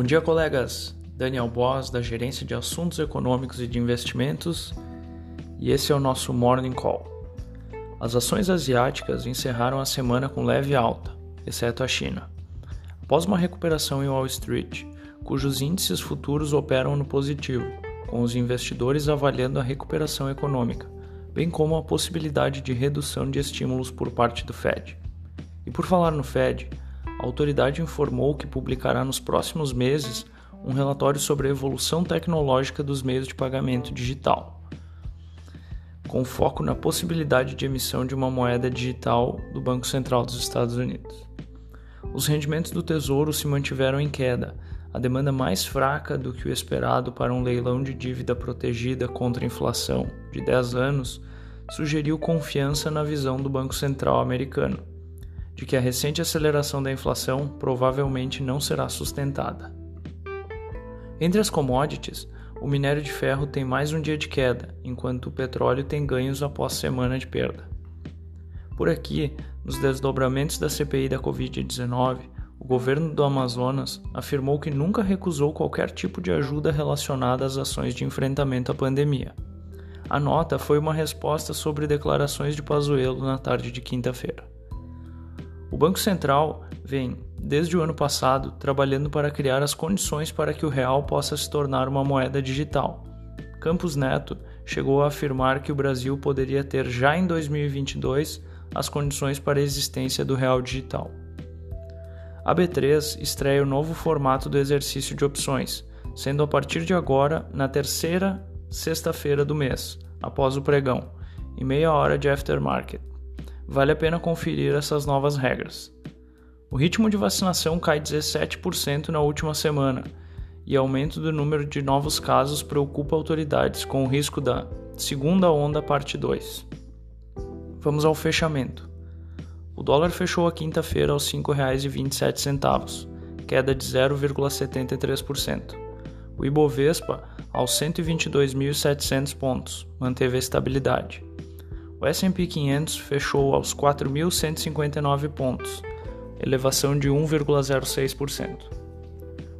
Bom dia, colegas. Daniel Boss, da Gerência de Assuntos Econômicos e de Investimentos, e esse é o nosso Morning Call. As ações asiáticas encerraram a semana com leve alta, exceto a China. Após uma recuperação em Wall Street, cujos índices futuros operam no positivo, com os investidores avaliando a recuperação econômica, bem como a possibilidade de redução de estímulos por parte do Fed. E por falar no Fed, a autoridade informou que publicará nos próximos meses um relatório sobre a evolução tecnológica dos meios de pagamento digital, com foco na possibilidade de emissão de uma moeda digital do Banco Central dos Estados Unidos. Os rendimentos do Tesouro se mantiveram em queda, a demanda mais fraca do que o esperado para um leilão de dívida protegida contra inflação de 10 anos sugeriu confiança na visão do Banco Central americano de que a recente aceleração da inflação provavelmente não será sustentada. Entre as commodities, o minério de ferro tem mais um dia de queda, enquanto o petróleo tem ganhos após semana de perda. Por aqui, nos desdobramentos da CPI da Covid-19, o governo do Amazonas afirmou que nunca recusou qualquer tipo de ajuda relacionada às ações de enfrentamento à pandemia. A nota foi uma resposta sobre declarações de Pazuello na tarde de quinta-feira. O Banco Central vem, desde o ano passado, trabalhando para criar as condições para que o real possa se tornar uma moeda digital. Campos Neto chegou a afirmar que o Brasil poderia ter já em 2022 as condições para a existência do real digital. A B3 estreia o novo formato do exercício de opções, sendo a partir de agora na terceira sexta-feira do mês, após o pregão, em meia hora de aftermarket vale a pena conferir essas novas regras. O ritmo de vacinação cai 17% na última semana e aumento do número de novos casos preocupa autoridades com o risco da segunda onda parte 2. Vamos ao fechamento. O dólar fechou a quinta-feira aos R$ 5,27, queda de 0,73%. O Ibovespa aos 122.700 pontos, manteve a estabilidade. O S&P 500 fechou aos 4.159 pontos, elevação de 1,06%.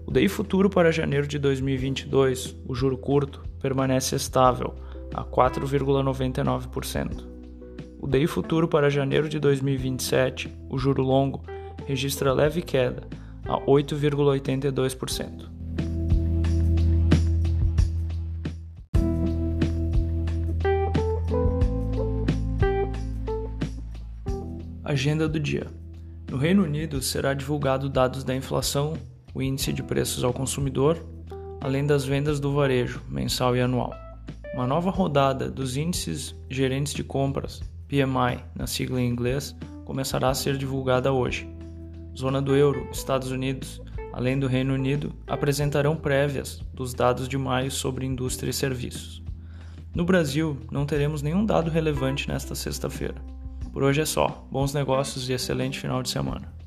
O DI futuro para janeiro de 2022, o juro curto, permanece estável a 4,99%. O DI futuro para janeiro de 2027, o juro longo, registra leve queda a 8,82%. Agenda do dia. No Reino Unido será divulgado dados da inflação, o índice de preços ao consumidor, além das vendas do varejo, mensal e anual. Uma nova rodada dos índices gerentes de compras, PMI, na sigla em inglês, começará a ser divulgada hoje. Zona do euro, Estados Unidos, além do Reino Unido, apresentarão prévias dos dados de maio sobre indústria e serviços. No Brasil, não teremos nenhum dado relevante nesta sexta-feira. Por hoje é só. Bons negócios e excelente final de semana.